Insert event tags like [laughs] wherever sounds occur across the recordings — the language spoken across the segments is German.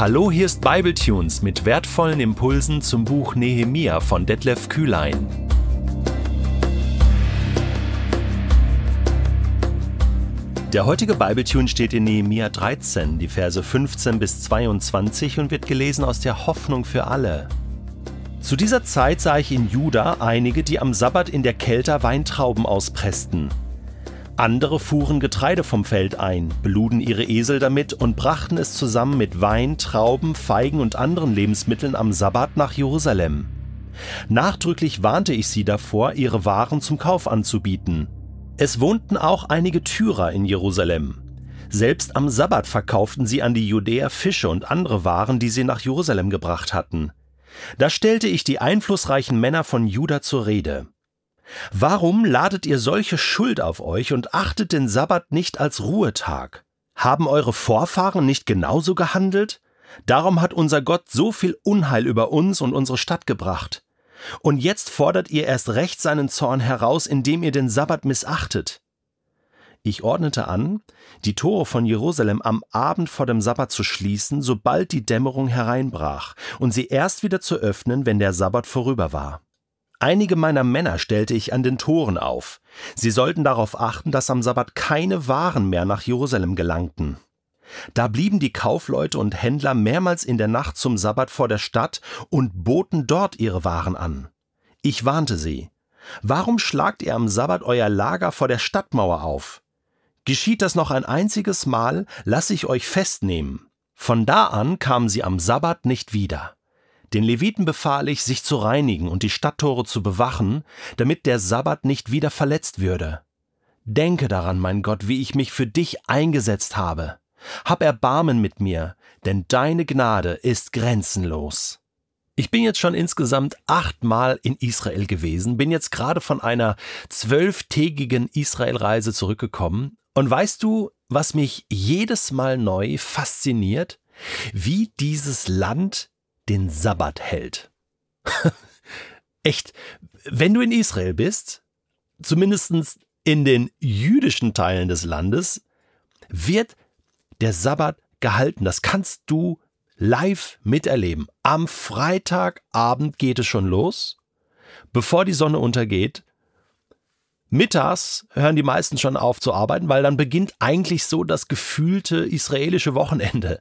Hallo, hier ist Bibletunes mit wertvollen Impulsen zum Buch Nehemia von Detlef Kühlein. Der heutige Bibletune steht in Nehemia 13, die Verse 15 bis 22 und wird gelesen aus der Hoffnung für alle. Zu dieser Zeit sah ich in Juda einige, die am Sabbat in der Kälte Weintrauben auspressten. Andere fuhren Getreide vom Feld ein, beluden ihre Esel damit und brachten es zusammen mit Wein, Trauben, Feigen und anderen Lebensmitteln am Sabbat nach Jerusalem. Nachdrücklich warnte ich sie davor, ihre Waren zum Kauf anzubieten. Es wohnten auch einige Tyrer in Jerusalem. Selbst am Sabbat verkauften sie an die Judäer Fische und andere Waren, die sie nach Jerusalem gebracht hatten. Da stellte ich die einflussreichen Männer von Juda zur Rede. Warum ladet ihr solche Schuld auf euch und achtet den Sabbat nicht als Ruhetag? Haben eure Vorfahren nicht genauso gehandelt? Darum hat unser Gott so viel Unheil über uns und unsere Stadt gebracht. Und jetzt fordert ihr erst recht seinen Zorn heraus, indem ihr den Sabbat missachtet. Ich ordnete an, die Tore von Jerusalem am Abend vor dem Sabbat zu schließen, sobald die Dämmerung hereinbrach, und sie erst wieder zu öffnen, wenn der Sabbat vorüber war. Einige meiner Männer stellte ich an den Toren auf. Sie sollten darauf achten, dass am Sabbat keine Waren mehr nach Jerusalem gelangten. Da blieben die Kaufleute und Händler mehrmals in der Nacht zum Sabbat vor der Stadt und boten dort ihre Waren an. Ich warnte sie. Warum schlagt ihr am Sabbat euer Lager vor der Stadtmauer auf? Geschieht das noch ein einziges Mal, lasse ich euch festnehmen. Von da an kamen sie am Sabbat nicht wieder. Den Leviten befahl ich, sich zu reinigen und die Stadttore zu bewachen, damit der Sabbat nicht wieder verletzt würde. Denke daran, mein Gott, wie ich mich für dich eingesetzt habe. Hab Erbarmen mit mir, denn deine Gnade ist grenzenlos. Ich bin jetzt schon insgesamt achtmal in Israel gewesen, bin jetzt gerade von einer zwölftägigen Israelreise zurückgekommen. Und weißt du, was mich jedes Mal neu fasziniert? Wie dieses Land den Sabbat hält. [laughs] Echt, wenn du in Israel bist, zumindest in den jüdischen Teilen des Landes, wird der Sabbat gehalten. Das kannst du live miterleben. Am Freitagabend geht es schon los. Bevor die Sonne untergeht, Mittags hören die meisten schon auf zu arbeiten, weil dann beginnt eigentlich so das gefühlte israelische Wochenende.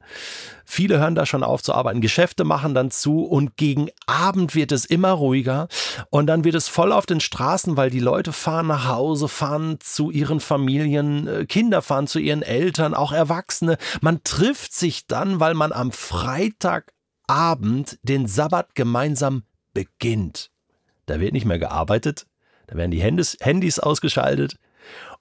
Viele hören da schon auf zu arbeiten, Geschäfte machen dann zu und gegen Abend wird es immer ruhiger und dann wird es voll auf den Straßen, weil die Leute fahren nach Hause, fahren zu ihren Familien, äh, Kinder fahren zu ihren Eltern, auch Erwachsene. Man trifft sich dann, weil man am Freitagabend den Sabbat gemeinsam beginnt. Da wird nicht mehr gearbeitet, da werden die Handys, Handys ausgeschaltet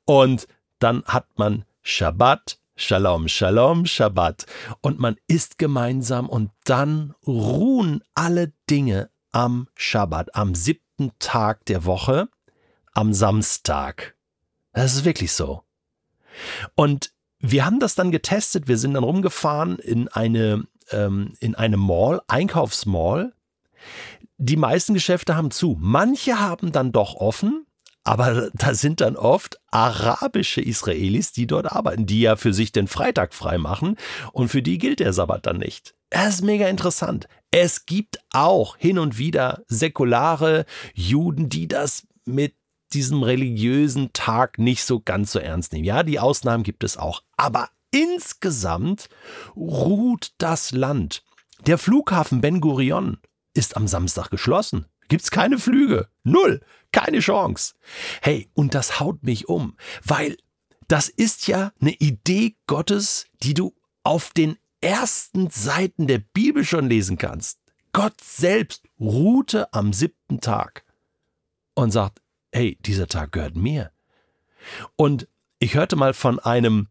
und dann hat man Shabbat, Shalom, Shalom, Shabbat und man isst gemeinsam und dann ruhen alle Dinge am Shabbat, am siebten Tag der Woche, am Samstag. Das ist wirklich so. Und wir haben das dann getestet. Wir sind dann rumgefahren in eine, ähm, in eine Mall, Einkaufsmall, die meisten Geschäfte haben zu. Manche haben dann doch offen, aber da sind dann oft arabische Israelis, die dort arbeiten, die ja für sich den Freitag frei machen und für die gilt der Sabbat dann nicht. Das ist mega interessant. Es gibt auch hin und wieder säkulare Juden, die das mit diesem religiösen Tag nicht so ganz so ernst nehmen. Ja, die Ausnahmen gibt es auch. Aber insgesamt ruht das Land. Der Flughafen Ben Gurion ist am Samstag geschlossen. Gibt's keine Flüge. Null. Keine Chance. Hey, und das haut mich um, weil das ist ja eine Idee Gottes, die du auf den ersten Seiten der Bibel schon lesen kannst. Gott selbst ruhte am siebten Tag und sagt, hey, dieser Tag gehört mir. Und ich hörte mal von einem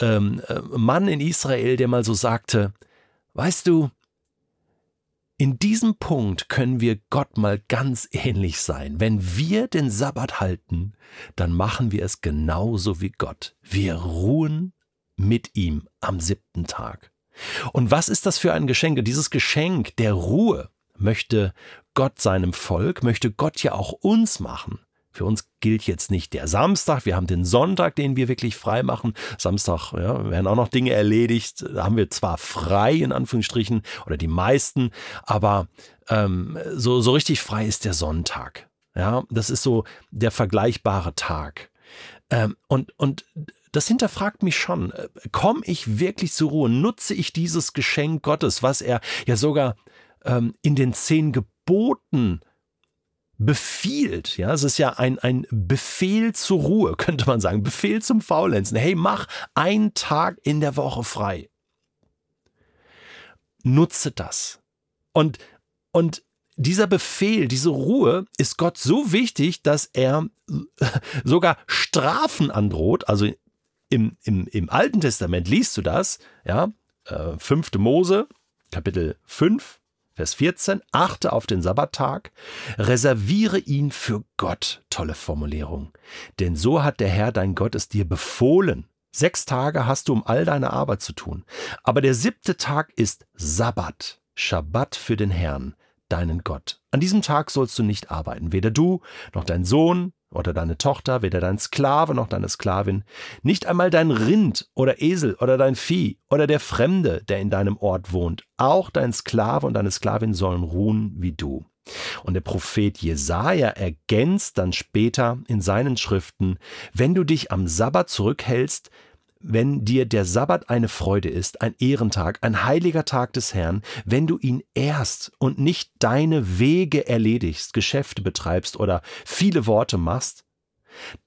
ähm, äh, Mann in Israel, der mal so sagte, weißt du, in diesem Punkt können wir Gott mal ganz ähnlich sein. Wenn wir den Sabbat halten, dann machen wir es genauso wie Gott. Wir ruhen mit ihm am siebten Tag. Und was ist das für ein Geschenk? Dieses Geschenk der Ruhe möchte Gott seinem Volk, möchte Gott ja auch uns machen. Für uns gilt jetzt nicht der Samstag, wir haben den Sonntag, den wir wirklich frei machen. Samstag ja, werden auch noch Dinge erledigt. Da haben wir zwar frei in Anführungsstrichen oder die meisten, aber ähm, so, so richtig frei ist der Sonntag. Ja, das ist so der vergleichbare Tag. Ähm, und, und das hinterfragt mich schon. Komme ich wirklich zur Ruhe? Nutze ich dieses Geschenk Gottes, was er ja sogar ähm, in den zehn Geboten befiehlt. Ja, es ist ja ein, ein Befehl zur Ruhe, [laughs] könnte man sagen. Befehl zum Faulenzen. Hey, mach einen Tag in der Woche frei. Nutze das. Und, und dieser Befehl, diese Ruhe ist Gott so wichtig, dass er [laughs] sogar Strafen androht. Also im, im, im Alten Testament liest du das, ja, äh, 5. Mose, Kapitel 5, Vers 14, achte auf den Sabbattag, reserviere ihn für Gott. Tolle Formulierung. Denn so hat der Herr dein Gott es dir befohlen. Sechs Tage hast du, um all deine Arbeit zu tun. Aber der siebte Tag ist Sabbat, Schabbat für den Herrn, deinen Gott. An diesem Tag sollst du nicht arbeiten, weder du, noch dein Sohn, oder deine Tochter, weder dein Sklave noch deine Sklavin, nicht einmal dein Rind oder Esel oder dein Vieh oder der Fremde, der in deinem Ort wohnt, auch dein Sklave und deine Sklavin sollen ruhen wie du. Und der Prophet Jesaja ergänzt dann später in seinen Schriften, wenn du dich am Sabbat zurückhältst, wenn dir der Sabbat eine Freude ist, ein Ehrentag, ein heiliger Tag des Herrn, wenn du ihn ehrst und nicht deine Wege erledigst, Geschäfte betreibst oder viele Worte machst,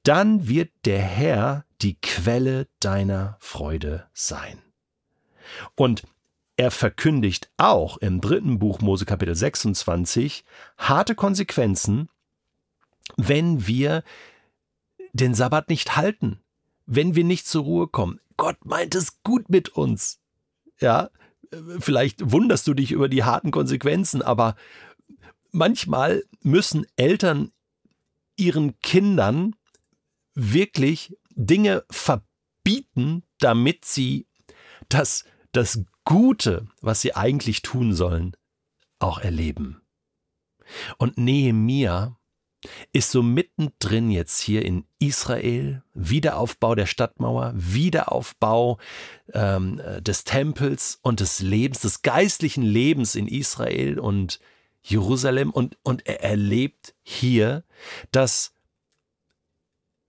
dann wird der Herr die Quelle deiner Freude sein. Und er verkündigt auch im dritten Buch Mose Kapitel 26 harte Konsequenzen, wenn wir den Sabbat nicht halten, wenn wir nicht zur Ruhe kommen. Gott meint es gut mit uns. Ja, vielleicht wunderst du dich über die harten Konsequenzen, aber manchmal müssen Eltern ihren Kindern wirklich Dinge verbieten, damit sie das, das Gute, was sie eigentlich tun sollen, auch erleben. Und Nehemia ist so mittendrin jetzt hier in Israel, Wiederaufbau der Stadtmauer, Wiederaufbau ähm, des Tempels und des Lebens, des geistlichen Lebens in Israel und Jerusalem und, und er erlebt hier, dass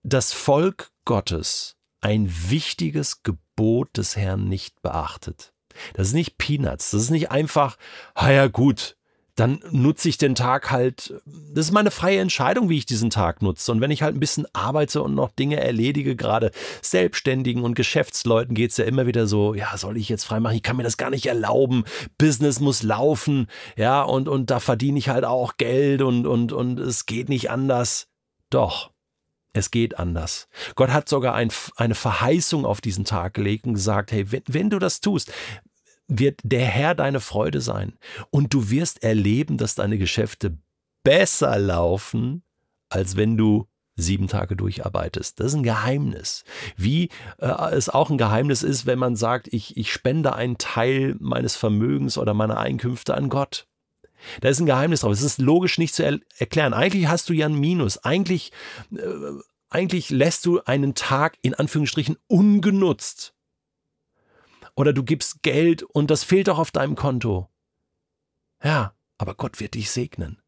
das Volk Gottes ein wichtiges Gebot des Herrn nicht beachtet. Das ist nicht Peanuts, das ist nicht einfach, ah ja gut, dann nutze ich den Tag halt, das ist meine freie Entscheidung, wie ich diesen Tag nutze. Und wenn ich halt ein bisschen arbeite und noch Dinge erledige, gerade Selbstständigen und Geschäftsleuten geht es ja immer wieder so, ja, soll ich jetzt frei machen? Ich kann mir das gar nicht erlauben. Business muss laufen, ja, und, und da verdiene ich halt auch Geld und, und, und es geht nicht anders. Doch. Es geht anders. Gott hat sogar ein, eine Verheißung auf diesen Tag gelegt und gesagt, hey, wenn, wenn du das tust, wird der Herr deine Freude sein. Und du wirst erleben, dass deine Geschäfte besser laufen, als wenn du sieben Tage durcharbeitest. Das ist ein Geheimnis. Wie äh, es auch ein Geheimnis ist, wenn man sagt, ich, ich spende einen Teil meines Vermögens oder meiner Einkünfte an Gott. Da ist ein Geheimnis drauf. Es ist logisch nicht zu er erklären. Eigentlich hast du ja ein Minus. Eigentlich, äh, eigentlich lässt du einen Tag in Anführungsstrichen ungenutzt. Oder du gibst Geld und das fehlt auch auf deinem Konto. Ja, aber Gott wird dich segnen.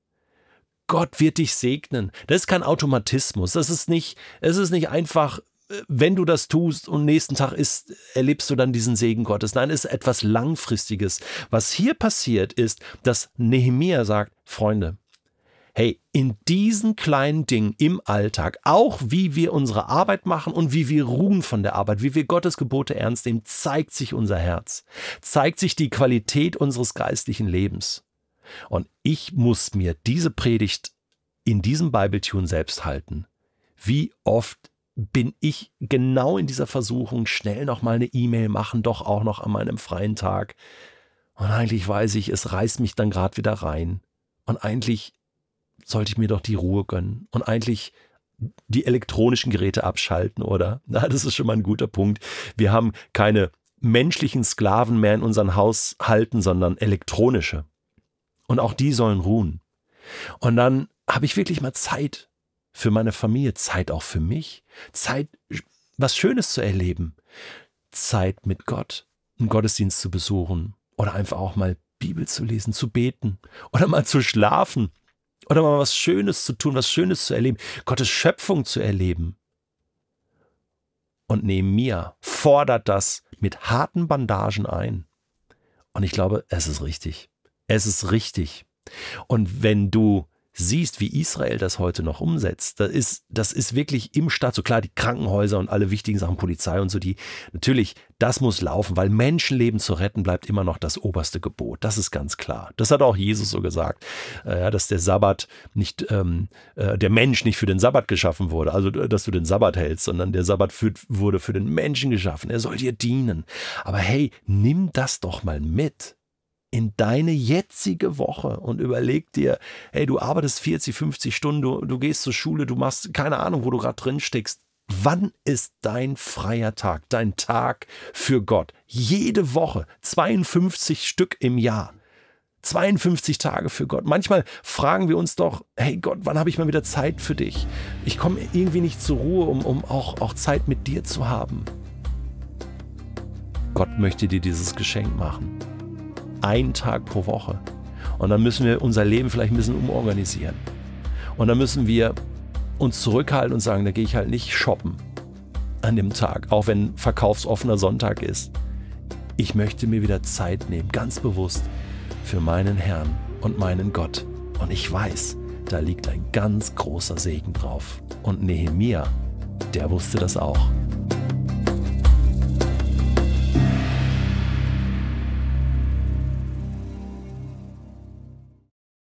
Gott wird dich segnen. Das ist kein Automatismus. Das ist nicht, es ist nicht einfach, äh, wenn du das tust und nächsten Tag ist, erlebst du dann diesen Segen Gottes. Nein, es ist etwas Langfristiges. Was hier passiert ist, dass Nehemia sagt, Freunde, hey, in diesen kleinen Dingen im Alltag, auch wie wir unsere Arbeit machen und wie wir ruhen von der Arbeit, wie wir Gottes Gebote ernst nehmen, zeigt sich unser Herz, zeigt sich die Qualität unseres geistlichen Lebens. Und ich muss mir diese Predigt in diesem Bibletune selbst halten. Wie oft bin ich genau in dieser Versuchung, schnell noch mal eine E-Mail machen, doch auch noch an meinem freien Tag. Und eigentlich weiß ich, es reißt mich dann gerade wieder rein. Und eigentlich sollte ich mir doch die Ruhe gönnen und eigentlich die elektronischen Geräte abschalten, oder? [laughs] Na, das ist schon mal ein guter Punkt. Wir haben keine menschlichen Sklaven mehr in unseren Haushalten, sondern elektronische. Und auch die sollen ruhen. Und dann habe ich wirklich mal Zeit für meine Familie, Zeit auch für mich, Zeit, was Schönes zu erleben, Zeit mit Gott, einen Gottesdienst zu besuchen oder einfach auch mal Bibel zu lesen, zu beten oder mal zu schlafen oder mal was Schönes zu tun, was Schönes zu erleben, Gottes Schöpfung zu erleben. Und neben mir fordert das mit harten Bandagen ein. Und ich glaube, es ist richtig. Es ist richtig. Und wenn du siehst, wie Israel das heute noch umsetzt, das ist, das ist wirklich im Staat, so klar, die Krankenhäuser und alle wichtigen Sachen, Polizei und so, die, natürlich, das muss laufen, weil Menschenleben zu retten bleibt immer noch das oberste Gebot. Das ist ganz klar. Das hat auch Jesus so gesagt, äh, dass der Sabbat nicht, ähm, äh, der Mensch nicht für den Sabbat geschaffen wurde, also dass du den Sabbat hältst, sondern der Sabbat für, wurde für den Menschen geschaffen. Er soll dir dienen. Aber hey, nimm das doch mal mit in deine jetzige Woche und überleg dir, hey, du arbeitest 40, 50 Stunden, du, du gehst zur Schule, du machst keine Ahnung, wo du gerade drin steckst. Wann ist dein freier Tag, dein Tag für Gott? Jede Woche, 52 Stück im Jahr. 52 Tage für Gott. Manchmal fragen wir uns doch, hey Gott, wann habe ich mal wieder Zeit für dich? Ich komme irgendwie nicht zur Ruhe, um, um auch, auch Zeit mit dir zu haben. Gott möchte dir dieses Geschenk machen einen Tag pro Woche. Und dann müssen wir unser Leben vielleicht ein bisschen umorganisieren. Und dann müssen wir uns zurückhalten und sagen, da gehe ich halt nicht shoppen an dem Tag, auch wenn verkaufsoffener Sonntag ist. Ich möchte mir wieder Zeit nehmen, ganz bewusst, für meinen Herrn und meinen Gott. Und ich weiß, da liegt ein ganz großer Segen drauf. Und Nehemia, der wusste das auch.